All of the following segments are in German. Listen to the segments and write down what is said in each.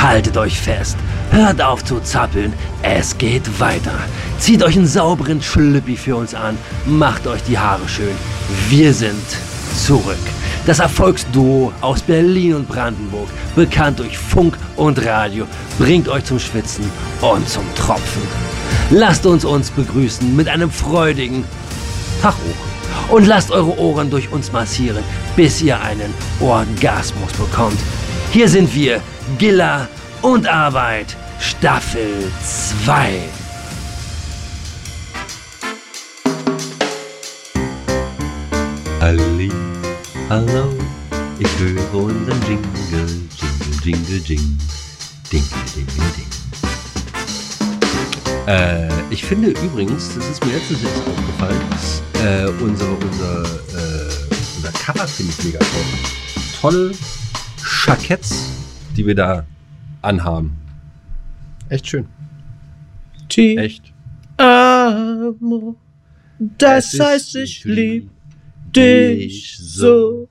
Haltet euch fest. Hört auf zu zappeln. Es geht weiter. Zieht euch einen sauberen Schlüppi für uns an. Macht euch die Haare schön. Wir sind zurück. Das Erfolgsduo aus Berlin und Brandenburg, bekannt durch Funk und Radio, bringt euch zum Schwitzen und zum Tropfen. Lasst uns uns begrüßen mit einem freudigen Tag hoch. Und lasst eure Ohren durch uns massieren, bis ihr einen Orgasmus bekommt. Hier sind wir, Gilla und Arbeit, Staffel 2. Ali, hallo, ich höre unseren Jingle, Jingle, Jingle, Jingle, Dingle, Dingle, Ding. Äh, ich finde übrigens, das ist mir letztens erst aufgefallen, äh, unsere, unser, äh, unser Cover finde ich mega toll. Tolle Jacketts, die wir da anhaben. Echt schön. T. Echt. Amor. Das heißt, ich lieb dich so.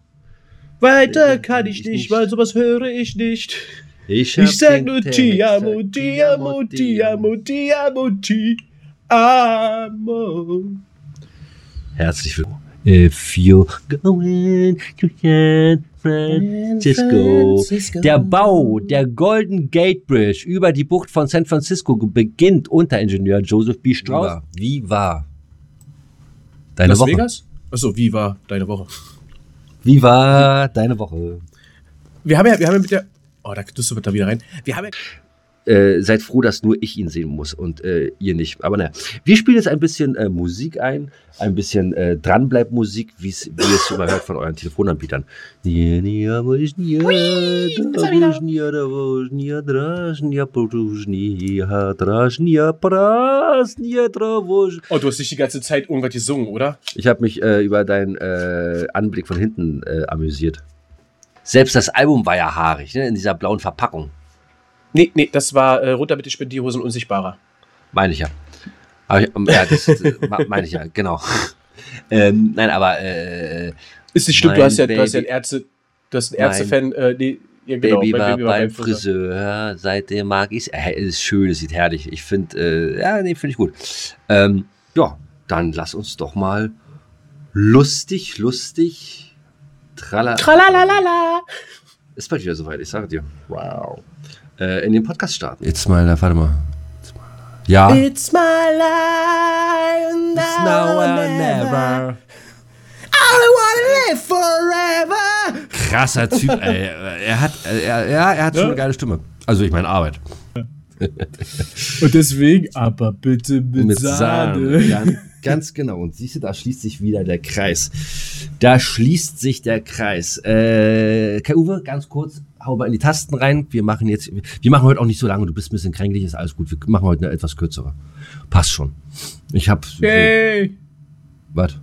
Weiter kann ich nicht, weil sowas höre ich nicht. Ich, Ich sag nur Ti amo, Ti amo, Ti amo, Ti amo, Ti amo. Herzlich willkommen. If you're going to San Francisco. Der Bau der Golden Gate Bridge über die Bucht von San Francisco beginnt unter Ingenieur Joseph B. Strauss. Wie war deine Las Woche? Vegas? Achso, wie war deine Woche? Wie war deine Woche? Wir haben ja, wir haben ja mit der. Oh, da tust du da wieder rein. Wir haben ja. Äh, seid froh, dass nur ich ihn sehen muss und äh, ihr nicht. Aber naja, wir spielen jetzt ein bisschen äh, Musik ein, ein bisschen äh, Dranbleib-Musik, wie ihr es immer hört von euren Telefonanbietern. Oh, du hast nicht die ganze Zeit irgendwas gesungen, oder? Ich habe mich äh, über deinen äh, Anblick von hinten äh, amüsiert. Selbst das Album war ja haarig, ne? in dieser blauen Verpackung. Nee, nee, das war äh, runter mit den Spendierhosen unsichtbarer. Meine ich ja. Aber ich, ja, das äh, meine ich ja, genau. ähm, nein, aber äh, Ist nicht stimmt, du hast ja, du hast ja einen Baby. Ärzte, du hast einen Ärzte-Fan, äh, nee, ja, genau, Baby war Baby war beim Friseur, seitdem mag ich es. Äh, es ist schön, es sieht herrlich. Ich finde, äh, ja, nee, finde ich gut. Ähm, ja, dann lass uns doch mal lustig, lustig, tralala. Tralalala. Ist bald wieder soweit, ich sage dir. Wow. Äh, in den Podcast starten. Jetzt mal, da, warte mal. Jetzt mal. Ja. It's my life and It's now or never. I wanna live forever. Krasser Typ, ey. Er hat, er, ja, er hat schon eine geile Stimme. Also ich meine Arbeit. Und deswegen, aber bitte mit, Sahne. Ganz, ganz genau. Und siehst du, da schließt sich wieder der Kreis. Da schließt sich der Kreis. Äh, Kai Uwe, ganz kurz, hau mal in die Tasten rein. Wir machen jetzt, wir machen heute auch nicht so lange. Du bist ein bisschen kränklich, ist alles gut. Wir machen heute eine etwas kürzere. Passt schon. Ich hab, so, Yay. was?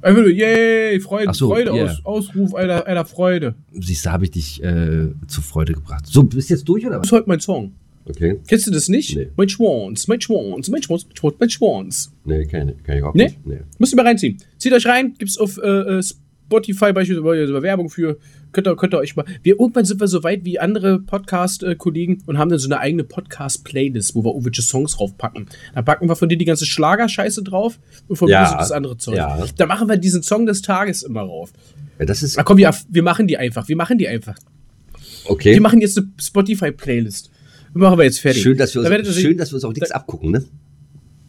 Einfach nur, yay, Freude, so, Freude yeah. aus, Ausruf einer, einer Freude. Siehst du, habe ich dich äh, zur Freude gebracht. So, bist jetzt durch oder Das was? ist heute mein Song. Okay. Kennst du das nicht? Nee. Mein Schwanz, mein Schwanz, mein Schwanz, mein Schwanz, mein Schwanz. Nee, kann, kann ich auch Nee? nicht. Nee. Müsst ihr mal reinziehen. Zieht euch rein, gibt's auf äh, äh, Spotify beispielsweise Werbung für. Könnt ihr, könnt ihr euch mal. Wir, irgendwann sind wir so weit wie andere Podcast-Kollegen und haben dann so eine eigene Podcast-Playlist, wo wir irgendwelche Songs draufpacken. Da packen wir von dir die ganze Schlagerscheiße drauf und von Ja, mir so das andere Zeug. ja. Da machen wir diesen Song des Tages immer rauf. Ja, das ist Na komm, wir, wir machen die einfach. Wir machen die einfach. okay. Wir machen jetzt eine Spotify-Playlist. Machen wir jetzt fertig. Schön, dass wir Da uns, schön, dass wir uns auch nichts abgucken, ne?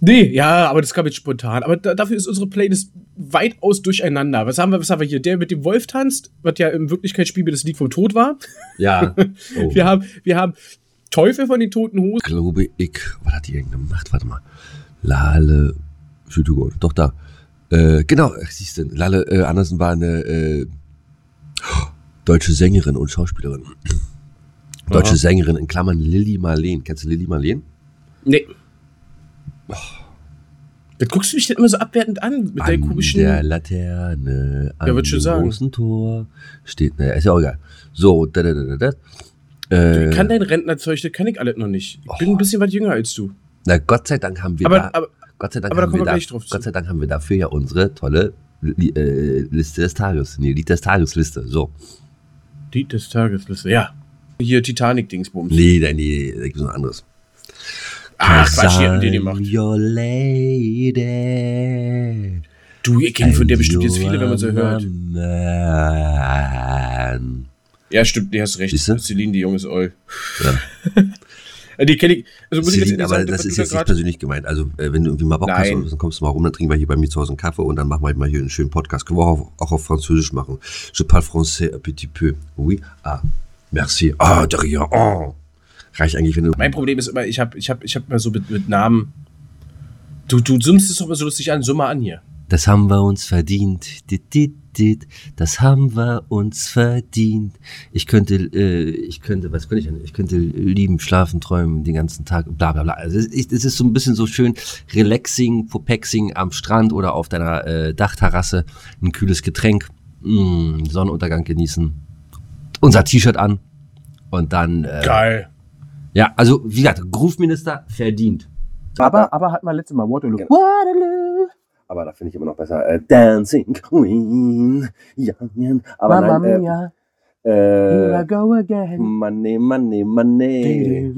Nee, ja, aber das kam jetzt spontan. Aber da, dafür ist unsere Playlist weitaus durcheinander. Was haben wir, was haben wir hier? Der mit dem Wolf tanzt, was ja im Wirklichkeitsspiel das Lied vom Tod war. Ja. Oh. Wir haben, wir haben Teufel von den toten Hosen. glaube ich, was hat die denn gemacht? Warte mal. Lale doch da. Äh, genau, siehst du, Lale äh, Andersen war eine äh, deutsche Sängerin und Schauspielerin. Deutsche Aha. Sängerin in Klammern Lilly Marleen. Kennst du Lilly Marleen? Nee. Das guckst du mich denn immer so abwertend an mit der An komischen. der Laterne, an Ja, würd schon dem sagen. großen Tor steht, ne, ist ja auch egal. So, da, da, da, da, da. Äh, Ich kann dein Rentnerzeug, das kann ich alles noch nicht. Ich bin ein bisschen was jünger als du. na, Gott sei Dank haben wir Aber, da, aber Gott sei Dank aber da haben kommen wir wir da. Gott sei Dank haben wir dafür ja unsere tolle äh, Liste des Tages, nee, Lied des Tages Liste. So, Lied des Tages, Liste. Ja. Hier Titanic-Dingsbums. Nee, nee, nee, da gibt es noch anderes. Ach, Quatsch, die haben den gemacht. Your lady. Du, ihr kennt von der bestimmt jetzt viele, wenn man so hört. man. Ja, stimmt, nee, hast recht. Siehste? Celine, die Junge ist Oll. Ja. Die kenne ich, also muss ich jetzt Celine, aber das ist du jetzt nicht persönlich gemeint. Also, äh, wenn du irgendwie mal Bock hast, Nein. dann kommst du mal rum, dann trinken wir hier bei mir zu Hause einen Kaffee und dann machen wir mal hier einen schönen Podcast. Können wir auch, auch auf Französisch machen. Je parle français un petit peu. Oui, ah, merci. Ah, de rien. Oh. Reicht eigentlich, wenn du. Mein Problem ist immer, ich habe ich hab, ich hab mal so mit, mit Namen. Du, du summst es doch immer so lustig an, summ mal an hier. Das haben wir uns verdient. Dit, dit, dit. Das haben wir uns verdient. Ich könnte, äh, ich könnte, was könnte ich denn? Ich könnte lieben, schlafen, träumen den ganzen Tag, bla bla bla. Also es ist, es ist so ein bisschen so schön relaxing, popexing am Strand oder auf deiner äh, Dachterrasse, ein kühles Getränk, mh, Sonnenuntergang genießen, unser T-Shirt an und dann, äh, Geil. Ja, also wie gesagt, Groove-Minister verdient. Aber, aber hat mal letztes Mal Waterloo. Genau. Waterloo. Aber da finde ich immer noch besser äh, Dancing Queen, Young, aber Mamma nein, mia, äh, here I äh, go again. Money, money, money.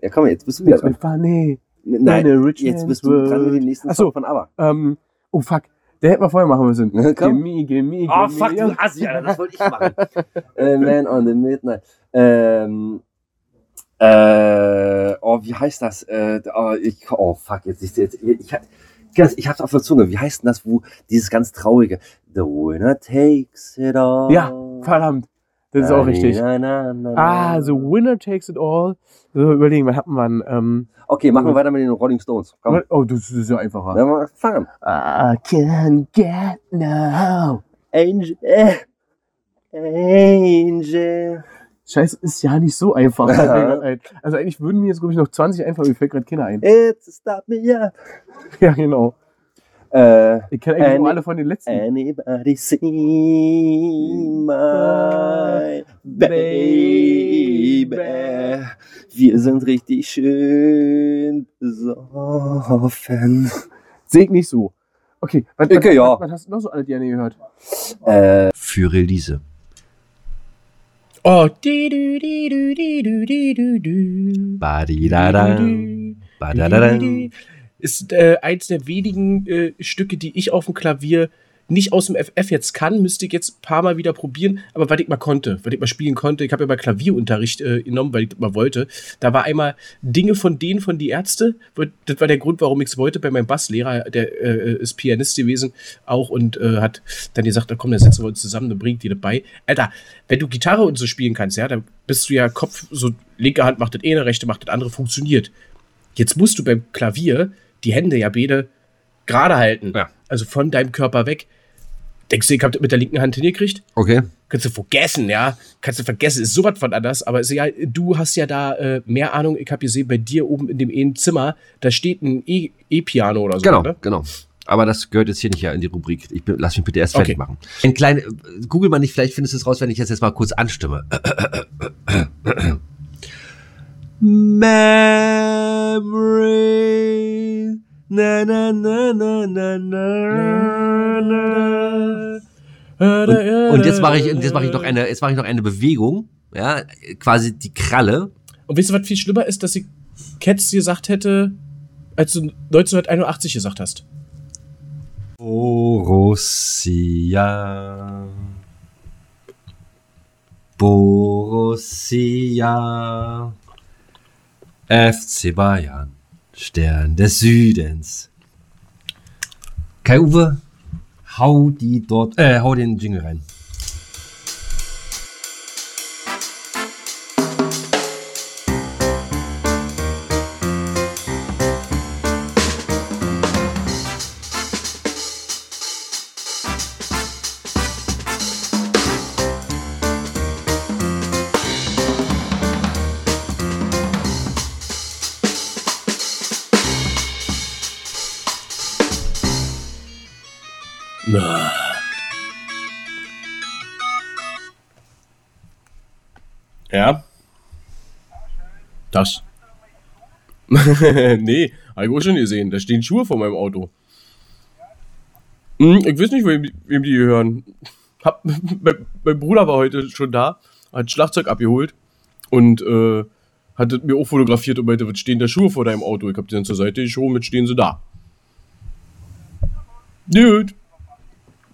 Ja, komm, jetzt bist du wieder dran. funny. Nein, in a rich jetzt bist du dran mit dem nächsten Ach so. Song von ABBA. Ähm, oh fuck, der hätte man vorher machen müssen. Komm. Gimme, gimme, Oh, gimme. fuck, du Assi, Alter, das wollte ich machen. äh, Man on the Midnight. Ähm, äh, oh, wie heißt das? Äh, oh, ich, oh, fuck, jetzt, ich, jetzt, ich, ich, ich, hab's auf der Zunge. Wie heißt denn das, wo dieses ganz traurige The winner takes it all. Ja, verdammt. Das ist auch richtig. Na, na, na. Ah, so Winner takes it all. So, überlegen, was hat man? Ähm, Okay, machen wir weiter mit den Rolling Stones. Komm, oh, das ist ja einfacher. dann mal fangen. I can get now. Angel. äh, Angel. Scheiße, ist ja nicht so einfach. Ja. Also eigentlich würden mir jetzt, glaube ich, noch 20 einfach, mir fällt gerade Kinder ein. It's stop me up. Ja, genau. Äh, Ich kenne eigentlich nur alle von den letzten. anybody see my baby? Wir sind richtig schön besoffen. Ich nicht so. Okay, was, Okay, was, ja. was, was hast du noch so alle gerne gehört? Äh, für Release. Oh, di du di du di du di du du. Badidada. Badadada. Ist äh, eins der wenigen äh, Stücke, die ich auf dem Klavier nicht aus dem FF jetzt kann, müsste ich jetzt ein paar Mal wieder probieren, aber was ich mal konnte, was ich mal spielen konnte, ich habe ja mal Klavierunterricht äh, genommen, weil ich das mal wollte. Da war einmal Dinge von denen von die Ärzte, das war der Grund, warum ich es wollte bei meinem Basslehrer, der äh, ist Pianist gewesen auch und äh, hat dann gesagt, komm, dann setzen wir uns zusammen, dann bringt die das bei. Alter, wenn du Gitarre und so spielen kannst, ja, dann bist du ja Kopf, so linke Hand macht das eine, rechte macht das andere, funktioniert. Jetzt musst du beim Klavier die Hände ja beide gerade halten. Ja. Also von deinem Körper weg. Denkst du, ich hab das mit der linken Hand hingekriegt? Okay. Kannst du vergessen, ja? Kannst du vergessen, ist sowas von anders. Aber ist ja, du hast ja da äh, mehr Ahnung. Ich habe gesehen, bei dir oben in dem einen Zimmer, da steht ein E- E-Piano oder so. Genau, Ne? genau. Aber das gehört jetzt hier nicht in die Rubrik. Ich bin, lass mich bitte erst Okay. fertig machen. Ein kleiner, google mal nicht, vielleicht findest du es raus, wenn ich das jetzt mal kurz anstimme. Memory. Na, na, na, na, na, na, na. Und, und jetzt mache ich, jetzt mache ich noch eine, jetzt mache ich noch eine Bewegung, ja, quasi die Kralle. Und weißt du, was viel schlimmer ist, dass ich Cats gesagt hätte, als du 1981 gesagt hast? Borussia. Borussia. FC Bayern. Stern des Südens. Kai Uwe, hau die dort, äh, hau den Jingle rein. Ja. Das. nee, hab ich auch schon gesehen. Da stehen Schuhe vor meinem Auto. Hm, ich weiß nicht, wem, wem die gehören. Hab, mein, mein Bruder war heute schon da, hat Schlagzeug abgeholt und äh, hat mir auch fotografiert und meinte, was stehen da Schuhe vor deinem Auto? Ich hab die dann zur Seite geschoben, mit stehen sie da. Gut.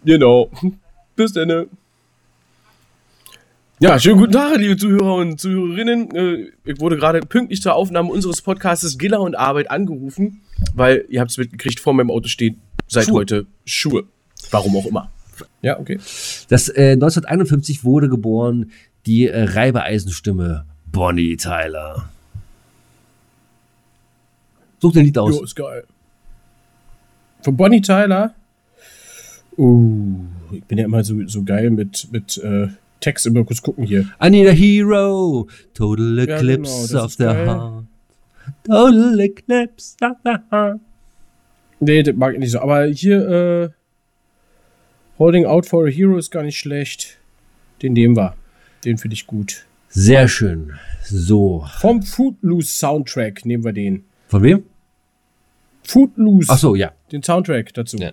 Genau. Bis dann. Ja, schönen guten Tag, liebe Zuhörer und Zuhörerinnen. Äh, Ich wurde gerade pünktlich zur Aufnahme unseres Podcastes Giller und Arbeit angerufen, weil ihr habt es mitgekriegt, vor meinem Auto stehen seit Schuhe. heute Schuhe. Warum auch immer. Ja, okay. Das äh, 1951 wurde geboren die äh, Reibeeisenstimme Bonnie Tyler. Such den Lied aus. Jo, ist geil. Von Bonnie Tyler. Uh, ich bin ja immer so, so geil mit, mit äh, Text. Immer kurz gucken hier. I need a hero. Total Ja, eclipse genau, das of the geil. heart. Total eclipse of the heart. Nee, das mag ich nicht so. Aber hier, äh, Holding Out for a Hero ist gar nicht schlecht. Den nehmen wir. Den finde ich gut. Sehr schön. So. Vom Footloose Soundtrack nehmen wir den. Von wem? Footloose. Ach so, ja. Den Soundtrack dazu. Ja.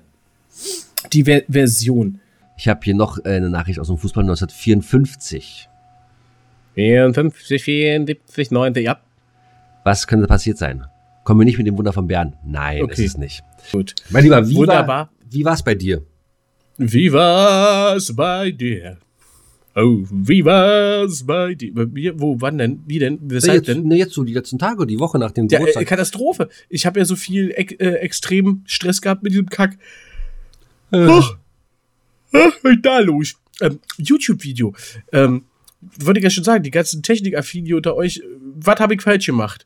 Die Ver Version. Ich habe hier noch äh, eine Nachricht aus dem Fußball 1954. 54, 74, 90, ja. Was könnte passiert sein? Kommen wir nicht mit dem Wunder von Bern? Nein, Okay. ist es nicht. Gut. Mein Lieber, wie Wunderbar. war war's bei dir? Wie war's bei dir? Oh, wie war's bei dir? Wo, wann denn? Wie denn? Weshalb jetzt, denn? na, jetzt so die letzten Tage, die Woche nach dem Ja, äh, Geburtstag. Katastrophe. Ich habe ja so viel äh, extrem Stress gehabt mit diesem Kack. Äh. Ist da los? Ähm, YouTube-Video. Ähm, wollte ich ja schon sagen, die ganzen Technikaffinen unter euch, äh, was habe ich falsch gemacht?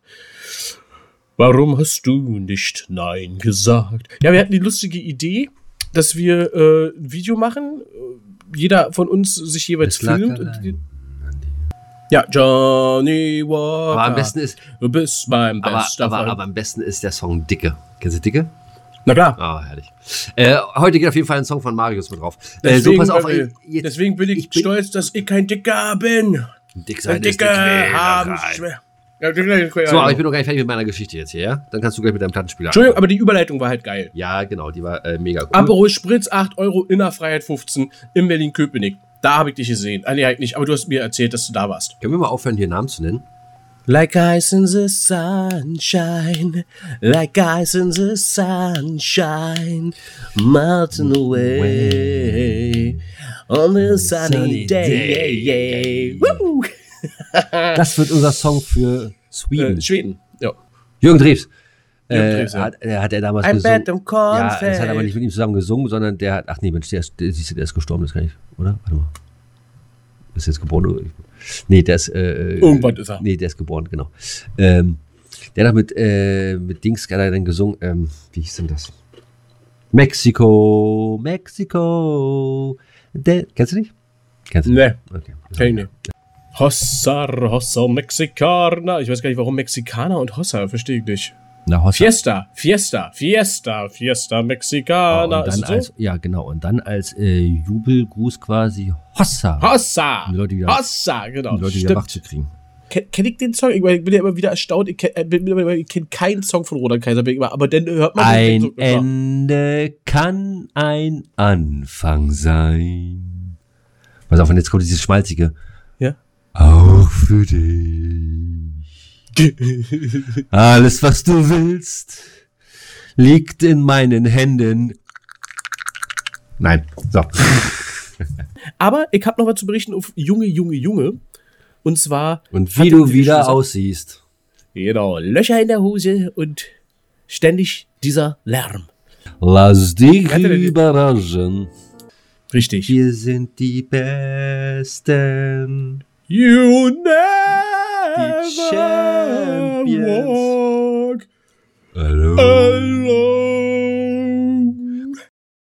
Warum hast du nicht Nein gesagt? Ja, wir hatten die lustige Idee, dass wir äh, ein Video machen. äh, Jeder von uns sich jeweils lag filmt. Und, ja, Johnny Walker. aber am besten ist, Du bist mein aber, bester aber, Freund. aber am besten ist der Song Dicke. Kennst du Dicke? Na klar. Ah, herrlich. Äh, heute geht auf jeden Fall ein Song von Marius mit drauf. Äh, Deswegen, so, pass auf. äh, ey, jetzt, deswegen bin ich, ich stolz, dass ich kein Dicker bin. dick sein Ein Dicker dick haben schwer. Ja, So, aber ich bin noch gar nicht fertig mit meiner Geschichte jetzt hier, ja? Dann kannst du gleich mit deinem Plattenspieler Entschuldigung, aber die Überleitung war halt geil. Ja, genau, die war äh, mega cool. Aperol Spritz 8 Euro, Innerfreiheit 15 in Berlin-Köpenick. Da habe ich dich gesehen. Ah, nee, halt nicht, aber du hast mir erzählt, dass du da warst. Können wir mal aufhören, hier Namen zu nennen? Like ice in the sunshine, like ice in the sunshine, melting away on the sunny day. Das wird unser Song für Sweden. Äh, Schweden. Ja. Jürgen. Jürgen Äh, ja. hat, äh, hat er damals I gesungen. Ja, das hat aber nicht mit ihm zusammen gesungen, sondern der hat, ach nee, Mensch, der ist, der ist gestorben, das kann ich, oder? Warte mal. Ist jetzt geboren? oder? Nee, der ist, äh, Irgendwann ist er. Nee, der ist geboren, genau. Ähm, der hat mit, äh, mit Dings hat er dann gesungen, ähm, wie hieß denn das? Mexiko, Mexiko. Der, kennst du nicht? Kennst du Nee, Okay. nicht. Hossa, Hossa, Mexikaner. Ich weiß gar nicht, warum Mexikaner und Hossa, verstehe ich nicht. Na, Hossa. Fiesta, Fiesta, Fiesta, Fiesta, Oh, Mexikaner. und ist dann es so? als, ja, genau. Und dann als äh, Jubelgruß quasi Hossa. Hossa! Um die Leute wieder- Hossa, genau. um die Leute wieder wach zu kriegen. Ken, kenn ich den Song? Ich, bin ja immer wieder erstaunt. Ich kenne ich kenn keinen Song von Roland Kaiser. Immer, aber dann hört man den Ein ja. Ende kann ein Anfang sein. Pass auf, und jetzt kommt dieses Schmalzige. Ja. Auch für dich. Alles, was du willst, liegt in meinen Händen. Nein, so. Aber ich habe noch was zu berichten auf Junge, Junge, Junge. Und zwar. Und wie du wieder gesagt- aussiehst. Genau, Löcher in der Hose und ständig dieser Lärm. Lass dich er überraschen. Richtig. Wir sind die Besten. You never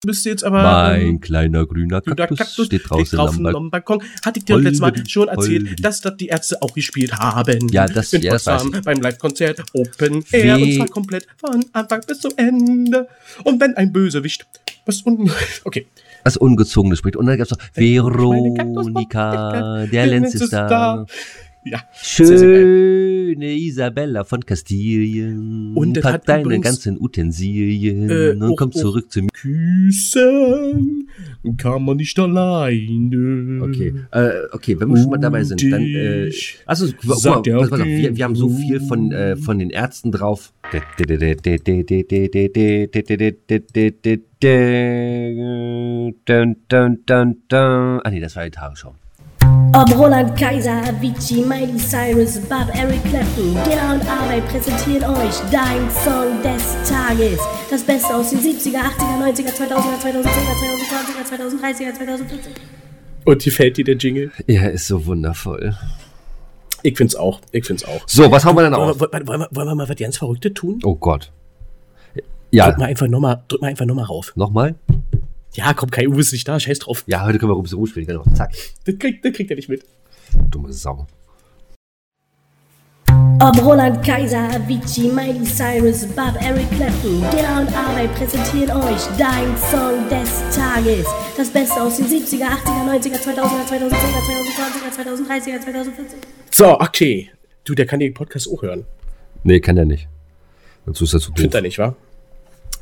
Du bist jetzt aber. Mein kleiner grüner Kaktus, Kaktus steht draußen drauf am Balkon. am Balkon. Hatte ich dir letztes Mal schon erzählt, Holden. dass das die Ärzte auch gespielt haben. Ja, das- In ja, das weiß Potsdam beim Live-Konzert Open Air Wie- und zwar komplett von Anfang bis zum Ende. Und wenn ein Bösewicht was un okay. Das Ungezogene spricht. Und dann gab's noch Meine Kaktus- Veronika, der Lenz ist da. Ja, sehr, sehr schöne Isabella von Kastilien. Und Pack deine übrigens, ganzen Utensilien äh, und auch- komm auch- zurück zu mir. Küssen kann man nicht alleine. Okay, äh, okay, wenn wir schon mal dabei sind, dann, äh, also, guck mal, pass, pass auf, wir, wir haben so viel von, äh, von den Ärzten drauf. Ah nee, das war die Tagesschau. Ob Roland Kaiser, Avicii, Miley Cyrus, Bob, Eric Clapton, Giller und Arbeit präsentieren euch dein Song des Tages. Das Beste aus den 70er, 80er, 90er, 2000er, 2010er, 2020er, 2030er, 2040er. Und wie fällt dir der Jingle? Ja, ist so wundervoll. Ich find's auch. Ich find's auch. So, was haben wir denn Wollen auf? wir, wollen, wir, wollen wir mal was ganz Verrücktes tun? Oh Gott. Ja, Drück mal einfach nochmal, drück mal einfach nochmal rauf. nochmal? Ja, komm, Kai Uwe ist nicht da, scheiß drauf. Ja, heute können wir Rubis Ruhe spielen, genau. Zack. Das kriegt, das kriegt er nicht mit. Dumme Sau. Ob Roland Kaiser, Avicii, Miley Cyrus, Bob, Eric Clapton, Giller und Arbeit präsentieren euch dein Song des Tages. Das Beste aus den 70er, 80er, 90er, 2000er, 2010er, 2020er, 2030er, 2040er. So, okay. Du, der kann den Podcast auch hören. Nee, kann der nicht. Dazu ist er zu doof. Findet er nicht, wa?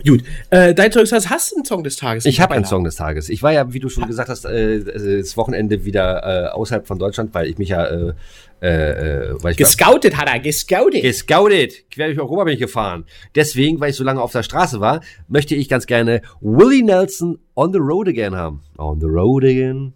Gut. Äh, dein Zeug hast, hast du einen Song des Tages? Ich habe einen. Song des Tages. Ich war ja, wie du schon gesagt hast, äh, das Wochenende wieder äh, außerhalb von Deutschland, weil ich mich ja, äh, äh, äh, weil ich war, Gescoutet hat er, gescoutet. gescoutet, quer durch Europa bin ich gefahren. Deswegen, weil ich so lange auf der Straße war, möchte ich ganz gerne Willie Nelson on the road again haben. On the road again.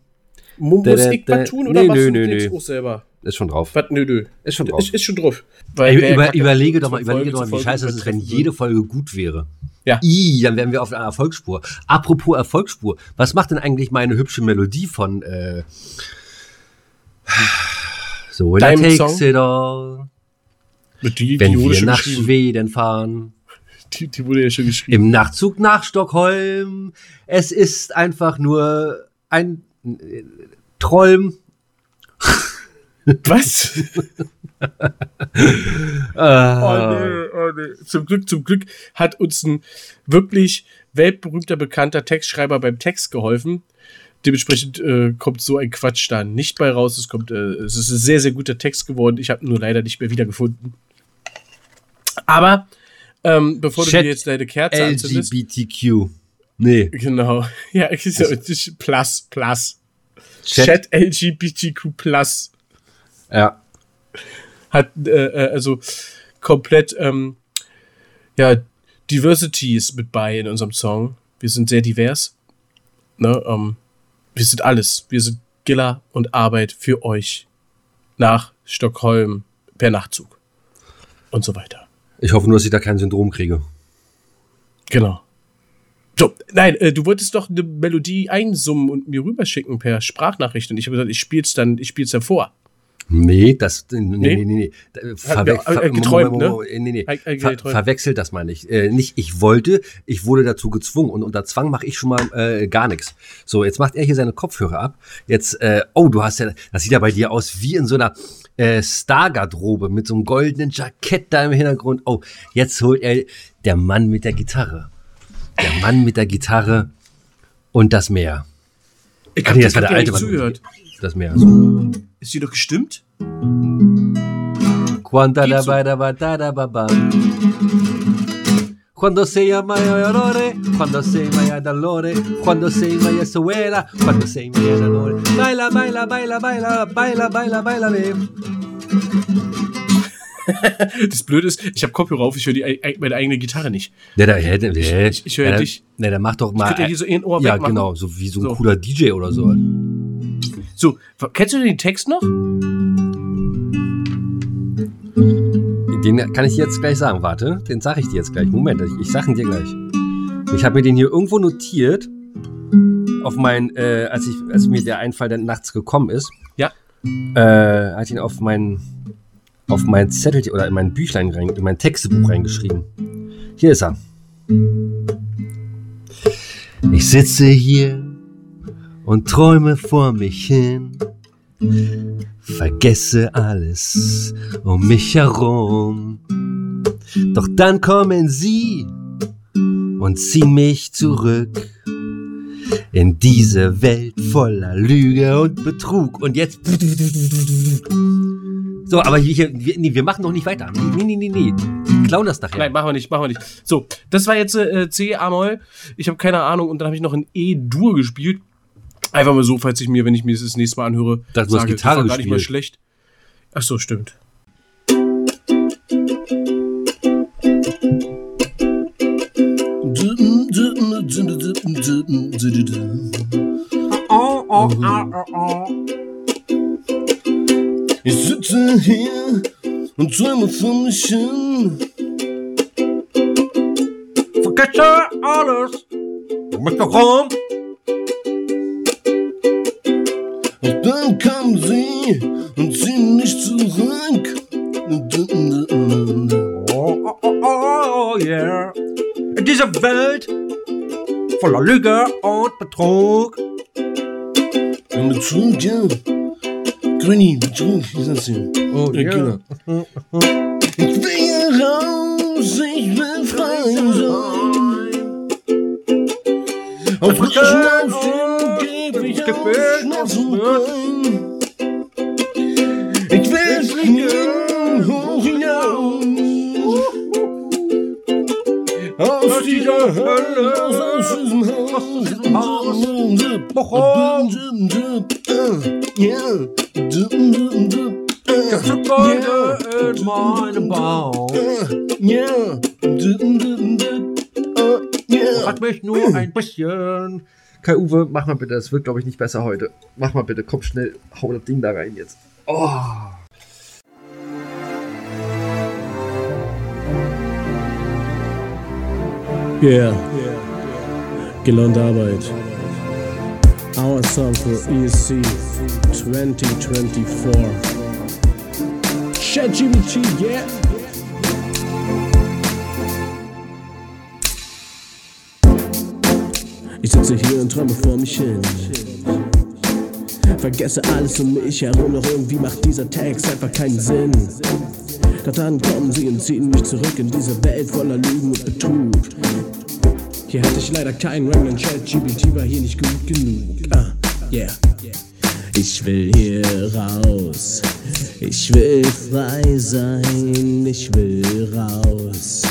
Mu- Muss ich was tun oder Nee, was nö, nö, nö. auch selber? Ist schon drauf. Was? Nö, nö. Ist schon drauf. Ist, ist schon drauf. Ey, Weil wer über, überlege doch mal, überlege doch mal, wie scheiße es ist, wenn jede Folge gut wäre. Ja. I, dann wären wir auf einer Erfolgsspur. Apropos Erfolgsspur, was macht denn eigentlich meine hübsche Melodie von äh, so when I Deinem takes Song? it all, wird. Die, wenn die wir nach. Schweden fahren, Die, die wurde ja schon geschrieben. im Nachtzug nach Stockholm. Es ist einfach nur ein äh, Träum. Was? Äh, Oh nee, oh nee. Zum Glück, zum Glück hat uns ein wirklich weltberühmter, bekannter Textschreiber beim Text geholfen. Dementsprechend äh, kommt so ein Quatsch da nicht bei raus. Es kommt, äh, es ist ein sehr, sehr guter Text geworden. Ich habe ihn nur leider nicht mehr wiedergefunden. Aber ähm, bevor du Chat dir jetzt deine Kerze anzündest, LGBTQ. Nee. genau, ja, es ist plus, plus. Chat. Chat LGBTQ plus Ja. hat äh, äh, also komplett ähm, ja Diversity ist mit bei in unserem Song. Wir sind sehr divers. Ne, ähm, wir sind alles. Wir sind Giller und Arbeit für euch nach Stockholm per Nachtzug und so weiter. Ich hoffe nur, dass ich da kein Syndrom kriege. Genau. So, nein, äh, du wolltest doch eine Melodie einsummen und mir rüberschicken per Sprachnachricht und ich habe gesagt, ich spiel's dann, ich spiel's dann vor. Nee, das, nee, nee, Nee? nee, Hat Verwe mir, äh, geträumt, ne? Nee, nee. Hat Ver verwechselt das meine ich. Äh, nicht, ich wollte, ich wurde dazu gezwungen und unter Zwang mache ich schon mal äh, gar nichts. So, jetzt macht er hier seine Kopfhörer ab. Jetzt, äh, oh, du hast ja, das sieht ja bei dir aus wie in so einer äh, Stargarderobe mit so einem goldenen Jackett da im Hintergrund. Oh, jetzt holt er der Mann mit der Gitarre. Der Mann mit der Gitarre und das Meer. Ich hab nee, dir das war der alte nicht Mann. zugehört. Das Meer. So. Ist die doch gestimmt? Geht da ba da ba da da ba ba. Quando sei a maiore, quando sei mai dolore, quando sei suela, quando sei mai dolore. Baila, baila, baila, baila, baila, baila, baila, baila. Das Blöde ist, ich habe Kopfhörer auf, ich höre meine eigene Gitarre nicht. Der da, hä, der, der, ich- ich höre der, dich. Ne, der macht doch mal. könnte ja hier so ein Ohr ja, wegmachen. genau, so wie so ein So. cooler DJ oder so. So, kennst du den Text noch? Den kann ich dir jetzt gleich sagen. Warte, den sage ich dir jetzt gleich. Moment, ich, ich sag ihn dir gleich. Ich habe mir den hier irgendwo notiert. Auf mein, äh, als, ich, als mir der Einfall dann nachts gekommen ist, Ja. äh, hat ihn auf mein, auf mein Zettel oder in mein Büchlein rein, in mein Textebuch reingeschrieben. Hier ist er. Ich sitze hier und träume vor mich hin. Vergesse alles um mich herum. Doch dann kommen sie und ziehen mich zurück in diese Welt voller Lüge und Betrug. Und jetzt So, aber wir, nee, wir machen noch nicht weiter. Nee, nee, nee, nee. Klauen das nachher. Nein, machen wir nicht, machen wir nicht. So, das war jetzt äh, C A-Moll. Ich habe keine Ahnung und dann habe ich noch ein E-Dur gespielt. Einfach mal so, falls ich mir, wenn ich mir das, das nächste Mal anhöre, Das- du hast Gitarre das war gar nicht mal schlecht. Ach so, stimmt. Ich sitze hier und träume von mich hin. Vergesse alles. Mr. Rom. Und und zieh mich zurück. Oh, oh, oh, oh, yeah. In dieser Welt voller Lüge und Betrug. Betrug, ja. Grüni, Betrug, ist das hier. Oh, Ja, genau. Ich will hier raus, ich will frei sein. Auf mich hinaus, den Aus dieser Hölle, diesem Haus. Ja. in meinem Bauch. Hat mich nur ein bisschen. Kai Uwe, mach mal bitte, es wird glaube ich nicht besser heute. Mach mal bitte, komm schnell, hau das Ding da rein jetzt. Oh. Yeah. Gelernte Arbeit. Our song for ESC 2024. ChatGPT, yeah. Ich sitze hier und träume vor mich hin. Vergesse alles um mich herum, doch irgendwie macht dieser Text einfach keinen Sinn. Dann kommen sie und ziehen mich zurück in diese Welt voller Lügen und Betrug. Hier hatte ich leider keinen Rang, denn ChatGPT war hier nicht gut genug. Ah, yeah. Ich will hier raus. Ich will frei sein. Ich will raus.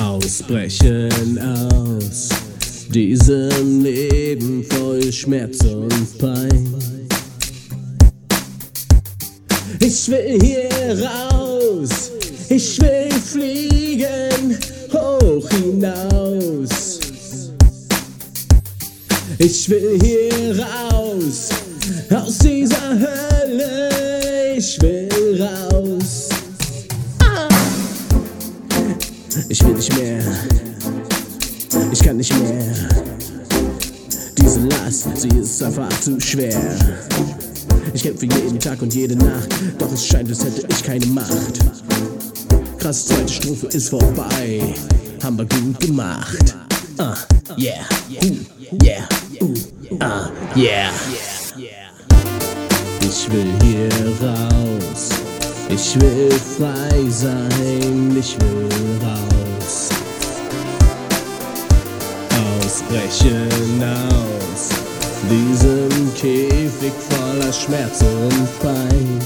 Ausbrechen aus diesem Leben voll Schmerz und Pein. Ich will hier raus, ich will fliegen hoch hinaus. Ich will hier raus aus dieser Hölle. Ich will raus. Ich will nicht mehr. Ich kann nicht mehr. Diese Last, sie ist einfach zu schwer. Ich kämpfe jeden Tag und jede Nacht, doch es scheint, als hätte ich keine Macht. Krass, zweite Strophe ist vorbei, haben wir gut gemacht. Ah, yeah, uh, yeah, uh, ah, yeah. Ich will hier raus, ich will frei sein, ich will raus. Ausbrechen aus diesem Käfig voller Schmerz und Pein.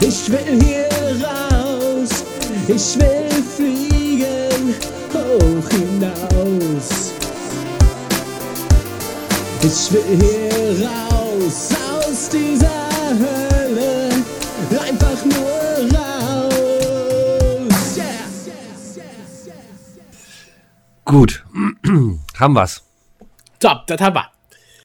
Ich will hier raus, ich will fliegen hoch hinaus. Ich will hier raus aus dieser Hölle, einfach nur raus. Yeah. Gut. Haben wir's. So, das haben wir.